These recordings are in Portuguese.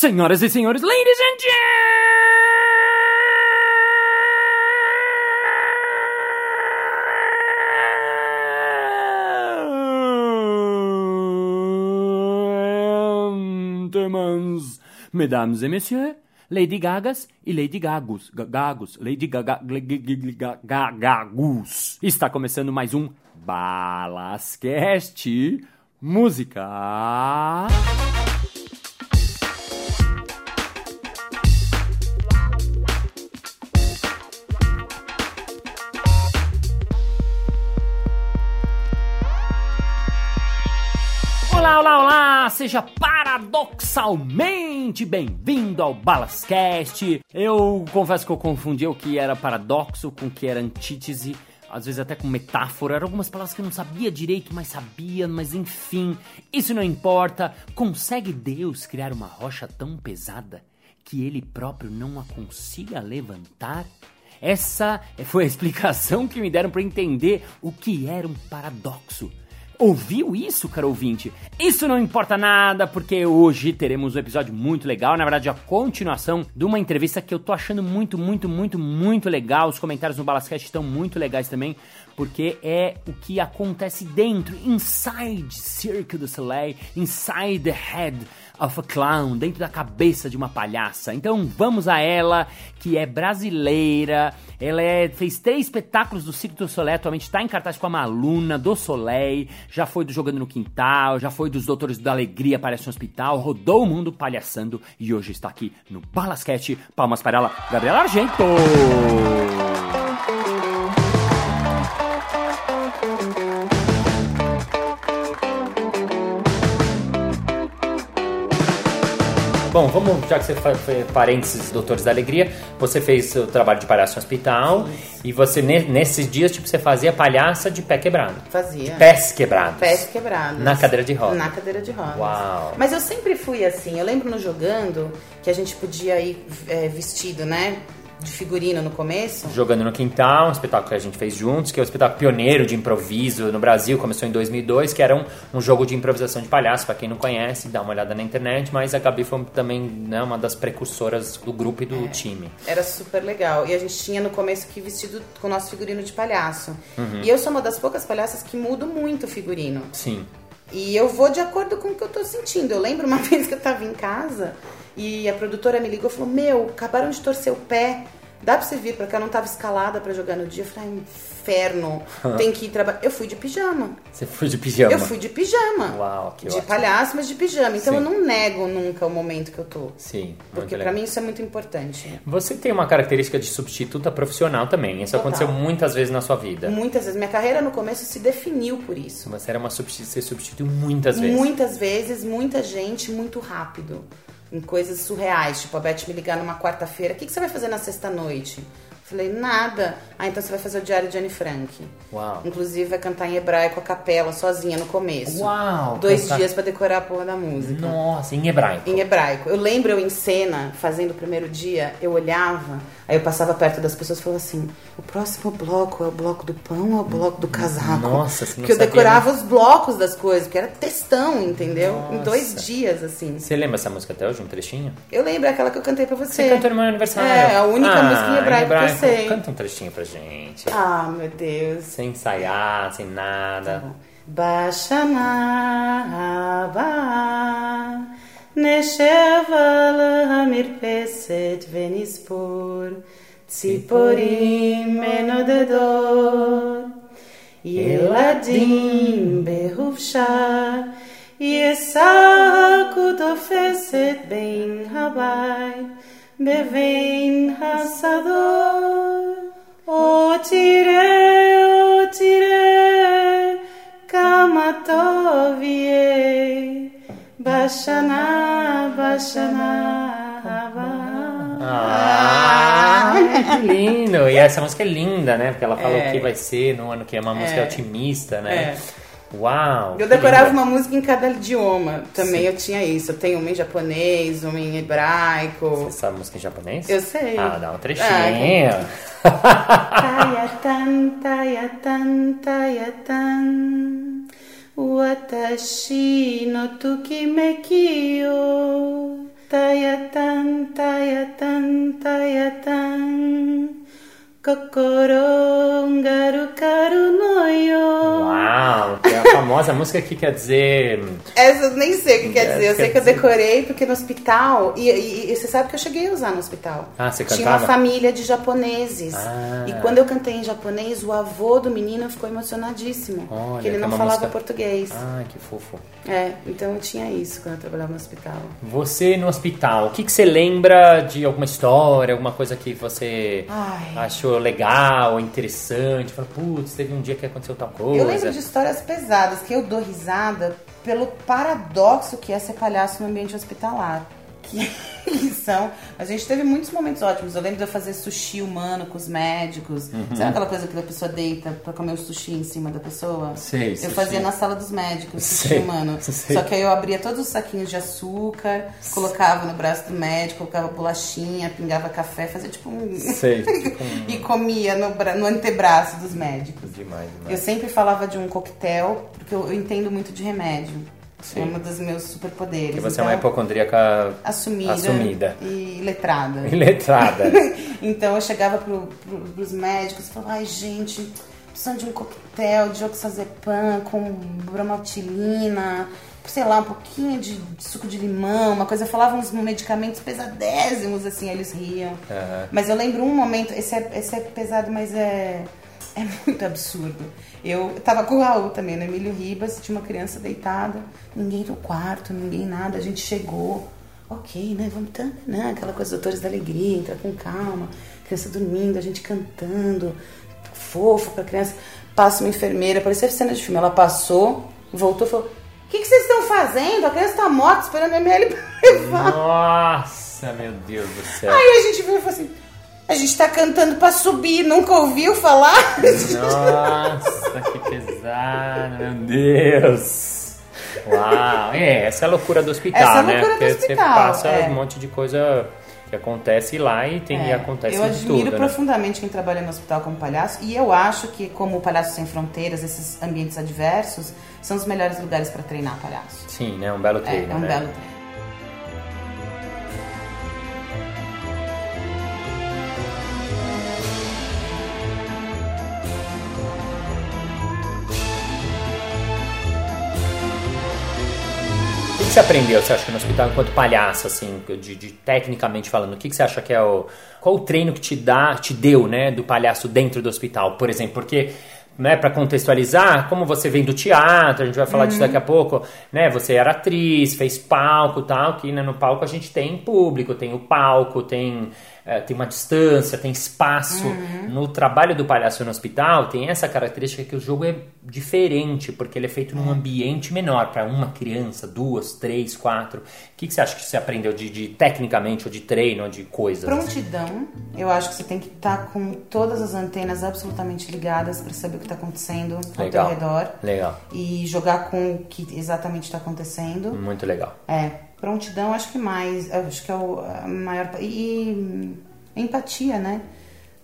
Senhoras e senhores, ladies and gentlemen, mesdames et messieurs, Lady Gagas e Lady Gagos, Ga- Gagos, Lady Gaga, Gl- Gl- Gl- Ga- Ga- Gagus. Está começando mais um Balascast Música. Seja paradoxalmente bem-vindo ao Balascast. Eu confesso que eu confundi o que era paradoxo com o que era antítese, às vezes até com metáfora. Eram algumas palavras que eu não sabia direito, mas sabia, mas enfim, isso não importa. Consegue Deus criar uma rocha tão pesada que ele próprio não a consiga levantar? Essa foi a explicação que me deram para entender o que era um paradoxo. Ouviu isso, caro ouvinte? Isso não importa nada, porque hoje teremos um episódio muito legal. Na verdade, a continuação de uma entrevista que eu tô achando muito, muito, muito, muito legal. Os comentários no Balascast estão muito legais também, porque é o que acontece dentro, inside Cirque du Soleil, inside the head of a clown, dentro da cabeça de uma palhaça. Então vamos a ela, que é brasileira. Ela é- fez três espetáculos do Cirque du Soleil, atualmente está em cartaz com a Maluna do Soleil, já foi do Jogando no Quintal, já foi dos Doutores da Alegria, aparece no hospital, rodou o mundo palhaçando e hoje está aqui no Balasquete. Palmas para ela, Gabriela Argento! Vamos, já que você foi parênteses Doutores da Alegria, você fez o trabalho de palhaço no hospital e você, ne- nesses dias, tipo, você fazia palhaça de pé quebrado. Fazia. Pés quebrados. Pés quebrados. Na cadeira de rodas. Na cadeira de rodas. Uau. Mas eu sempre fui assim. Eu lembro no jogando que a gente podia ir é, vestido, né? De figurino no começo. Jogando no Quintal, um espetáculo que a gente fez juntos, que é o espetáculo pioneiro de improviso no Brasil, começou em 2002, que era um, um jogo de improvisação de palhaço, pra quem não conhece, dá uma olhada na internet, mas a Gabi foi também né, uma das precursoras do grupo e do time. Era super legal. E a gente tinha no começo que vestido com o nosso figurino de palhaço. Uhum. E eu sou uma das poucas palhaças que mudo muito o figurino. Sim. E eu vou de acordo com o que eu tô sentindo. Eu lembro uma vez que eu tava em casa e a produtora me ligou e falou: Meu, acabaram de torcer o pé. Dá pra você vir, porque eu não tava escalada pra jogar no dia. Eu falei, ah, inferno, tem que ir trabalhar. Eu fui de pijama. Você foi de pijama. Eu fui de pijama. Uau, que De ótimo. palhaço, mas de pijama. Então Sim. eu não nego nunca o momento que eu tô. Sim, Porque pra mim isso é muito importante. Você tem uma característica de substituta profissional também. Isso Total. aconteceu muitas vezes na sua vida. Muitas vezes. Minha carreira no começo se definiu por isso. Você era uma substitu... você substituiu muitas vezes. Muitas vezes, muita gente, muito rápido. Em coisas surreais. Tipo, a Beth me ligar numa quarta-feira. O que, que você vai fazer na sexta-noite? Falei, nada. Ah, então você vai fazer o Diário de Anne Frank. Uau. Inclusive, vai cantar em hebraico a capela, sozinha, no começo. Uau, Dois cantar- dias pra decorar a porra da música. Nossa, em hebraico. Em hebraico. Eu lembro eu em cena, fazendo o primeiro dia, eu olhava, aí eu passava perto das pessoas e falava assim: o próximo bloco é o bloco do pão ou é o bloco do casaco? Nossa, você não Porque eu decorava os blocos das coisas, porque era textão, entendeu? Em Nossa. dois dias, assim. Você lembra essa música até hoje, um trechinho? Eu lembro é aquela que eu cantei pra você. Você cantou no meu aniversário. É, a única Ah, música em hebraico que eu sei. Canta um trechinho pra gente. Ah, meu Deus. Sem ensaiar, sem nada. בשנה הבאה נשב על המרפסת ונספור ציפורים מנודדות ילדים בחופשה ישחקו תופסת בין הבית Bevein Hassador, O Tire, O Tire, Kamatovie, Bashana, Bashana, Havana. Ah, que lindo! E essa música é linda, né? Porque ela fala o é. que vai ser no ano que é uma música é. otimista, né? É. Uau! Eu decorava uma música em cada idioma. Também eu tinha isso. Eu tenho uma em japonês, uma em hebraico. Você sabe música em japonês? Eu sei. Ah, dá um Ah, trechinho. Tayatan, tayatan, tayatan. Watashi no tokimeki o tayatan, tayatan, tayatan. Kokorongaru karu noyo. Uau, que é a famosa música que quer dizer. Essa eu nem sei o que quer dizer. Eu sei que eu decorei porque no hospital. E, e- e você sabe que eu cheguei a usar no hospital. Ah, você Tinha cantava? uma família de japoneses. Ah. E quando eu cantei em japonês, o avô do menino ficou emocionadíssimo. Olha, porque ele é não falava música- português. Ah, que fofo. É, então eu tinha isso quando eu trabalhava no hospital. Você no hospital, o que, que você lembra de alguma história, alguma coisa que você Ai. achou legal, interessante? Fala, putz, teve um dia que aconteceu tal coisa. Eu lembro de histórias pesadas que eu dou risada pelo paradoxo que é ser palhaço no ambiente hospitalar. Que são. A gente teve muitos momentos ótimos. Eu lembro de eu fazer sushi humano com os médicos. Uhum. Sabe aquela coisa que a pessoa deita pra comer o sushi em cima da pessoa? Sei, Eu sushi. fazia na sala dos médicos, sushi Sei, humano. sei. Só que aí eu abria todos os saquinhos de açúcar, colocava no braço do médico, colocava bolachinha, pingava café, fazia tipo um. Sei, tipo um- e comia no, bra- no antebraço dos médicos. Demais, Eu demais. sempre falava de um coquetel, porque eu, eu entendo muito de remédio. Sim. É um dos meus superpoderes. Porque você então, é uma hipocondríaca assumida, assumida. e letrada. iletrada. então eu chegava pro, pro, pros médicos e falava, ai gente, precisando de um coquetel de oxazepam com bromotilina, sei lá, um pouquinho de, de suco de limão, uma coisa, eu falava uns medicamentos pesadésimos, assim, eles riam. Aham. Mas eu lembro um momento, esse é, esse é pesado, mas é, é muito absurdo. Eu tava com o Raul também, no Emílio Ribas, tinha uma criança deitada, ninguém no quarto, ninguém nada, a gente chegou, ok, né, vamos, tá, né, aquela coisa, doutores da alegria, entra com calma, criança dormindo, a gente cantando, fofo pra criança, passa uma enfermeira, parecia cena de filme, ela passou, voltou e falou, o que, que vocês estão fazendo? A criança tá morta esperando a ML pra levar. Nossa, meu Deus do céu. Aí a gente viu e falou assim: a gente tá cantando pra subir, nunca ouviu falar? Nossa, que pesado, meu Deus. Uau, é, essa é a loucura do hospital, Essa é a né? loucura do Porque hospital, você passa é. um monte de coisa que acontece lá e tem e É, acontece eu de admiro tudo, né? profundamente quem trabalha no hospital como palhaço e eu acho que, como o Palhaço Sem Fronteiras, esses ambientes adversos são os melhores lugares pra treinar palhaço. Sim, né? Um belo É, treino, é um né? belo treino. Que você aprendeu, você acha, que no hospital enquanto palhaço, assim, de, de tecnicamente falando? O que, que você acha que é o. Qual o treino que te dá, te deu, né, do palhaço dentro do hospital, por exemplo? Porque. Né, para contextualizar, como você vem do teatro, a gente vai falar disso daqui a pouco, né? Você era atriz, fez palco, tal, que né, no palco a gente tem público, tem o palco, tem eh, tem uma distância, tem espaço. No trabalho do palhaço no hospital tem essa característica que o jogo é diferente, porque ele é feito num ambiente menor, para uma criança, duas, três, quatro. O que, que você acha que você aprendeu de, de tecnicamente, ou de treino, ou de coisas? Prontidão, eu acho que você tem que estar com todas as antenas absolutamente ligadas pra saber o que tá acontecendo ao Legal. teu redor Legal, e jogar com o que exatamente está acontecendo. muito legal. É, prontidão acho que mais, acho que é o a maior e, empatia, né?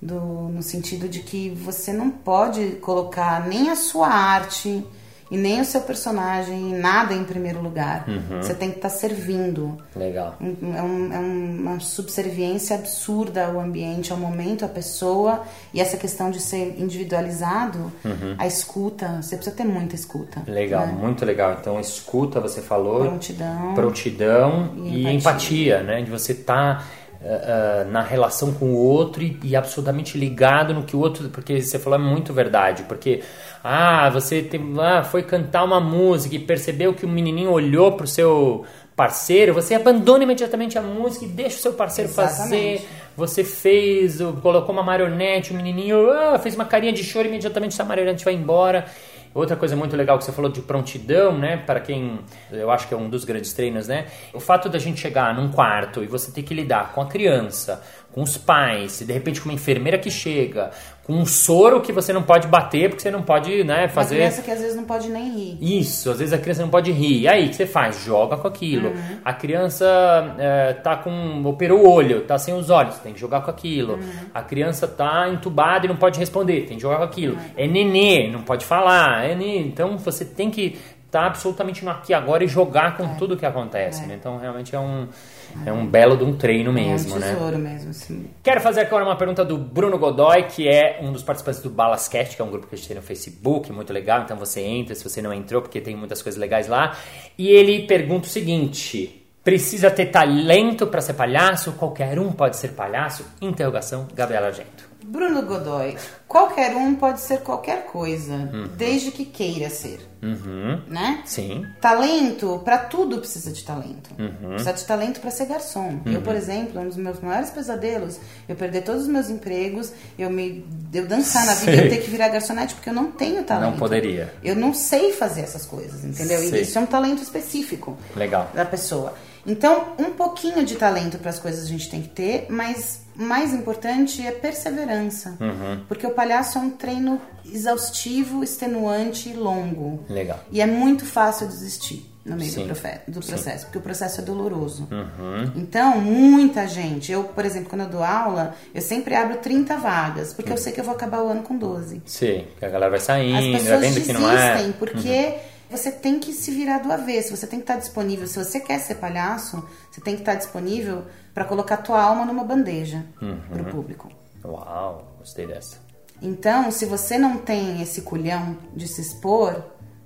Do, no sentido de que você não pode colocar nem a sua arte e nem o seu personagem, nada em primeiro lugar. Você tem que estar servindo. Legal. É, um- é uma subserviência absurda ao ambiente, ao momento, à pessoa. E essa questão de ser individualizado, a escuta, você precisa ter muita escuta. Legal, né? muito legal. Então, escuta, você falou. Prontidão. prontidão E e, empatia, né? De você estar na relação com o outro e, e absolutamente ligado no que o outro. Porque você falou é muito verdade. Porque, ah, você tem, ah, foi cantar uma música e percebeu que o menininho olhou pro seu parceiro, você abandona imediatamente a música e deixa o seu parceiro Exatamente. fazer. Você fez, colocou uma marionete, o menininho ah, fez uma carinha de choro e imediatamente essa marionete vai embora. Outra coisa muito legal que você falou de prontidão, né? Para quem eu acho que é um dos grandes treinos, né? O fato da gente chegar num quarto e você ter que lidar com a criança, com os pais, de repente com uma enfermeira que chega, com um soro que você não pode bater porque você não pode, né, Uma fazer criança que às vezes não pode nem rir. isso, às vezes a criança não pode rir. E aí, o que você faz? Joga com aquilo. Uhum. A criança é, tá com. operou o olho, tá sem os olhos, tem que jogar com aquilo. Uhum. A criança tá entubada e não pode responder, tem que jogar com aquilo. É nenê, não pode falar. É nenê. Então você tem que estar tá absolutamente no aqui agora e jogar com é. tudo que acontece, é. né? Então realmente é um, é um belo de um treino mesmo, é um né? tesouro né? mesmo, sim. Quero fazer agora uma pergunta do Bruno Godoy, que é um dos participantes do Balascast, que é um grupo que a gente tem no Facebook, muito legal, então você entra se você não entrou, porque tem muitas coisas legais lá. E ele pergunta o seguinte: Precisa ter talento para ser palhaço? Qualquer um pode ser palhaço? Interrogação, Gabriela Argento. Bruno Godoy, qualquer um pode ser qualquer coisa, uhum. desde que queira ser. Uhum. Né? Sim. Talento, para tudo precisa de talento. Uhum. Precisa de talento para ser garçom. Eu, por exemplo, um dos meus maiores pesadelos, eu perder todos os meus empregos, eu me eu dançar na vida e ter que virar garçonete porque eu não tenho talento. Não poderia. Eu não sei fazer essas coisas, entendeu? E isso é um talento específico. Legal. Da pessoa. Então, um pouquinho de talento para as coisas a gente tem que ter, mas mais importante é perseverança. Uhum. Porque o palhaço é um treino exaustivo, extenuante e longo. Legal. E é muito fácil desistir no meio do, do, processo, Sim. porque o processo é doloroso. Uhum. Então, muita gente, eu, por exemplo, quando eu dou aula, eu sempre abro 30 vagas, porque uhum. eu sei que eu vou acabar o ano com 12. Sim, a galera vai saindo, As pessoas vendo desistem, que não é. porque uhum você tem que se virar do avesso, você tem que estar disponível. Se você quer ser palhaço, você tem que estar disponível para colocar tua alma numa bandeja uhum. para o público. Uau, gostei dessa. Então, se você não tem esse culhão de se expor,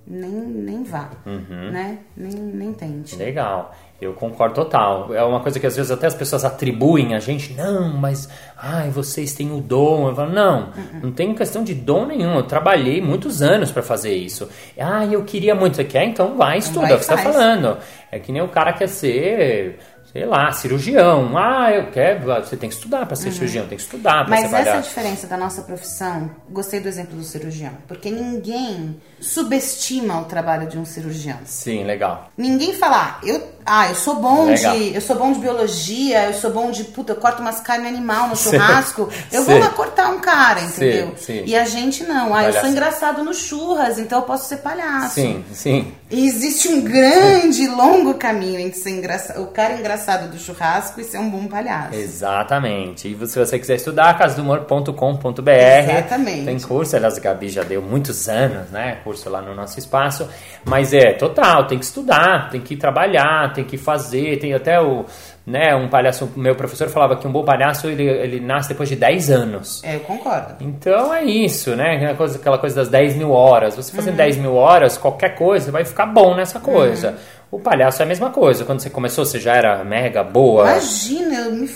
nem, nem vá, uhum. né? Nem, nem tente. Legal. Eu concordo total. É uma coisa que às vezes até as pessoas atribuem a gente, não, mas ai, vocês têm o dom. Eu falo, não, uhum. não tem questão de dom nenhum. Eu trabalhei muitos anos para fazer isso. Ah, eu queria muito. Você quer? Então vai, estuda, é o que você está falando. É que nem o cara quer ser sei lá, cirurgião. Ah, eu quero. Você tem que estudar para ser uhum. cirurgião, tem que estudar para Mas ser palhaço. essa é a diferença da nossa profissão. Gostei do exemplo do cirurgião, porque ninguém subestima o trabalho de um cirurgião. Sim, legal. Ninguém fala, ah, eu, ah, eu sou bom legal. de, eu sou bom de biologia, eu sou bom de, puta, eu corto umas carnes animal no churrasco. Sim. Eu vou lá cortar um cara, entendeu? Sim, sim. E a gente não. Ah, eu sou engraçado no churras, então eu posso ser palhaço. Sim, sim. E existe um grande, longo caminho entre ser engraçado, o cara engraçado do churrasco e ser um bom palhaço. Exatamente. E se você quiser estudar, casadumor.com.br. Exatamente. Tem curso, aliás, a Gabi já deu muitos anos, né? Curso lá no nosso espaço. Mas é total, tem que estudar, tem que trabalhar, tem que fazer, tem até o né? Um palhaço, meu professor falava que um bom palhaço ele, ele nasce depois de 10 anos. É, eu concordo. Então é isso, né? Aquela coisa, aquela coisa das 10 mil horas. Você fazendo uhum. 10 mil horas, qualquer coisa vai ficar bom nessa coisa. Uhum. O palhaço é a mesma coisa. Quando você começou, você já era mega boa. Imagina, eu me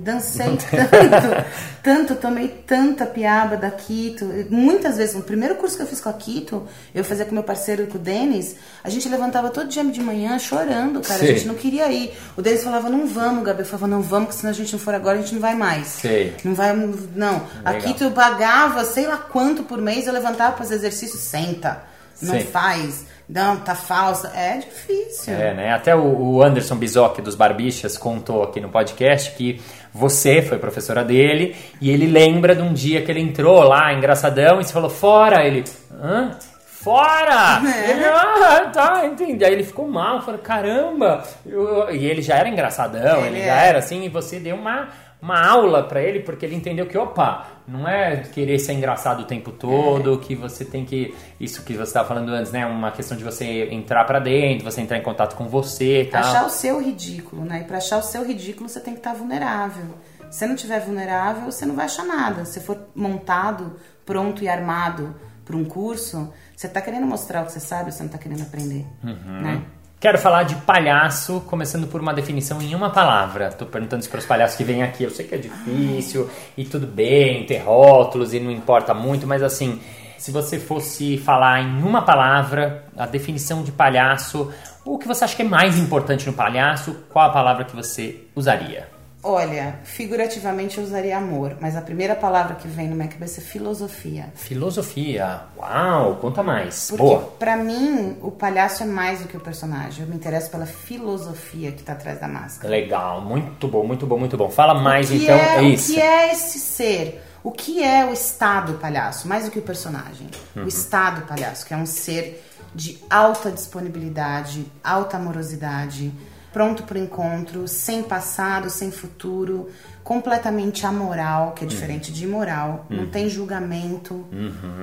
dancei tanto, tanto, tomei tanta piaba da Quito. Muitas vezes, no primeiro curso que eu fiz com a Quito, eu fazia com meu parceiro, com o Denis, a gente levantava todo dia de manhã chorando, cara. Sim. A gente não queria ir. O Denis falava, não vamos, Gabi. Eu falava, não vamos, porque se a gente não for agora, a gente não vai mais. Sim. Não vai, não. Legal. A Quito eu pagava sei lá quanto por mês, eu levantava para fazer exercício, senta. Não Sim. faz não, tá falsa. É difícil. É, né? Até o Anderson Bizoc dos Barbichas contou aqui no podcast que você foi professora dele e ele lembra de um dia que ele entrou lá, engraçadão, e você falou, fora! Ele, hã? Fora! É. Ele, ah, tá, entendi. Aí ele ficou mal, falou, caramba! Eu, e ele já era engraçadão, ele, ele já é. era assim, e você deu uma uma aula para ele, porque ele entendeu que, opa, não é querer ser engraçado o tempo todo, é. que você tem que. Isso que você estava falando antes, né? Uma questão de você entrar para dentro, você entrar em contato com você. Tal. Achar o seu ridículo, né? E para achar o seu ridículo, você tem que estar tá vulnerável. Se você não estiver vulnerável, você não vai achar nada. Se for montado, pronto e armado para um curso, você está querendo mostrar o que você sabe, você não está querendo aprender, uhum. né? Quero falar de palhaço, começando por uma definição em uma palavra. Tô perguntando isso para os palhaços que vêm aqui. Eu sei que é difícil e tudo bem, ter rótulos e não importa muito, mas assim, se você fosse falar em uma palavra a definição de palhaço, o que você acha que é mais importante no palhaço, qual a palavra que você usaria? Olha, figurativamente eu usaria amor, mas a primeira palavra que vem no minha cabeça é filosofia. Filosofia, uau, conta mais. Porque Boa. pra mim o palhaço é mais do que o personagem. Eu me interesso pela filosofia que tá atrás da máscara. Legal, muito bom, muito bom, muito bom. Fala mais então, é, é isso. O que é esse ser? O que é o estado palhaço? Mais do que o personagem. Uhum. O estado palhaço, que é um ser de alta disponibilidade, alta amorosidade pronto para o encontro, sem passado, sem futuro, completamente amoral, que é diferente de imoral, não tem julgamento,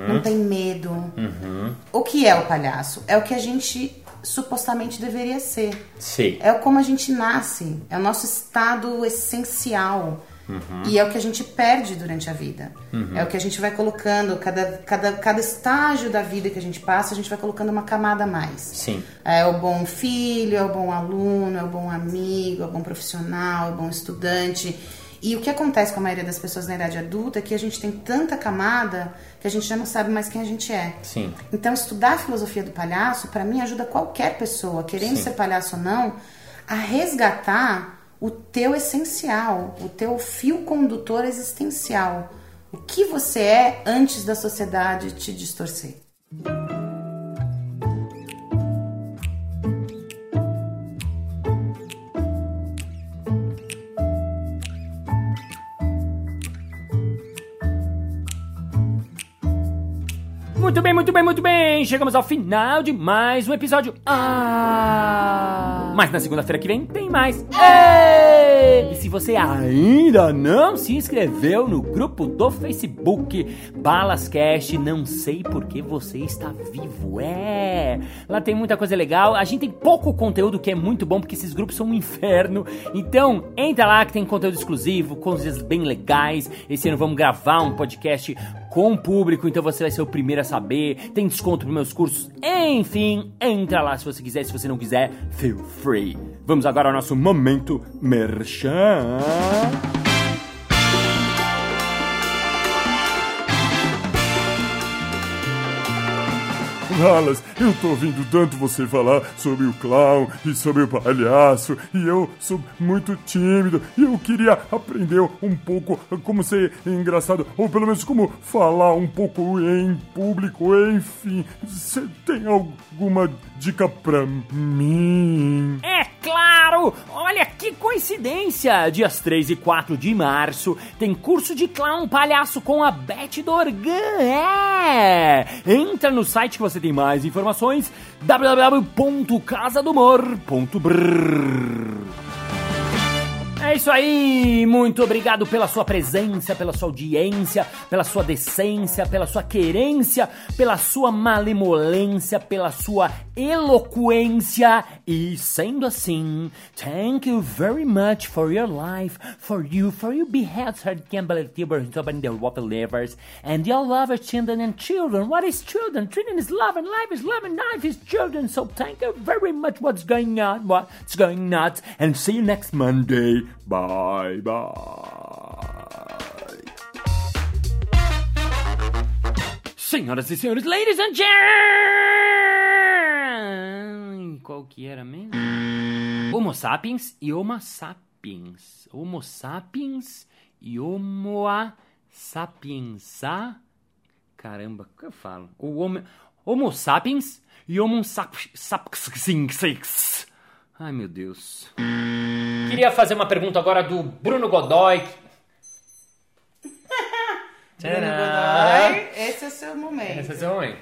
não tem medo. O que é o palhaço? É o que a gente supostamente deveria ser. Sim. É como a gente nasce, é o nosso estado essencial. E é o que a gente perde durante a vida. É o que a gente vai colocando, cada, cada, cada estágio da vida que a gente passa, a gente vai colocando uma camada a mais. Sim. É o bom filho, é o bom aluno, é o bom amigo, é o bom profissional, é o bom estudante. E o que acontece com a maioria das pessoas na idade adulta é que a gente tem tanta camada que a gente já não sabe mais quem a gente é. Sim. Então, estudar a filosofia do palhaço, para mim, ajuda qualquer pessoa, querendo Sim. ser palhaço ou não, a resgatar o teu essencial, o teu fio condutor existencial. O que você é antes da sociedade te distorcer. Muito bem, muito bem, muito bem. Chegamos ao final de mais um episódio. Ah! Mas na segunda-feira que vem tem mais. Ei! E se você ainda não se inscreveu no grupo do Facebook Balascast, não sei por que você está vivo. É! Lá tem muita coisa legal. A gente tem pouco conteúdo que é muito bom porque esses grupos são um inferno. Então, entra lá que tem conteúdo exclusivo, coisas bem legais. Esse ano vamos gravar um podcast com o público, então você vai ser o primeiro a saber. Tem desconto para meus cursos. Enfim, entra lá se você quiser. Se você não quiser, feel free. Vamos agora ao nosso momento merchan. Dallas, eu tô ouvindo tanto você falar sobre o clown e sobre o palhaço, e eu sou muito tímido, e eu queria aprender um pouco como ser engraçado, ou pelo menos como falar um pouco em público, enfim. Você tem alguma dica pra mim? É claro! Olha que coincidência! Dias 3 e 4 de março tem curso de clown palhaço com a Beth Dorgan. É! Entra no site que você tem mais informações www.casadomor.br é isso aí! Muito obrigado pela sua presença, pela sua audiência, pela sua decência, pela sua querência, pela sua malemolência, pela sua eloquência. E sendo assim, thank you very much for your life, for you, for you beheads her Campbell Tibber, and the water livers, and your lovers, children and children. What is children? Children is love, and life is love, and life is children. So thank you very much. What's going on? What's going nuts? And see you next Monday. Bye bye. Senhoras e senhores, ladies and gentlemen, qual que era mesmo? Homo sapiens e Homo sapiens. Homo sapiens e Homo sapiensa. Caramba, o que eu falo? O homo, homo sapiens e Homo sapiens. Ai, meu Deus. Queria fazer uma pergunta agora do Bruno Godoy. Bruno Godoy, esse é o seu momento. Esse é o seu momento.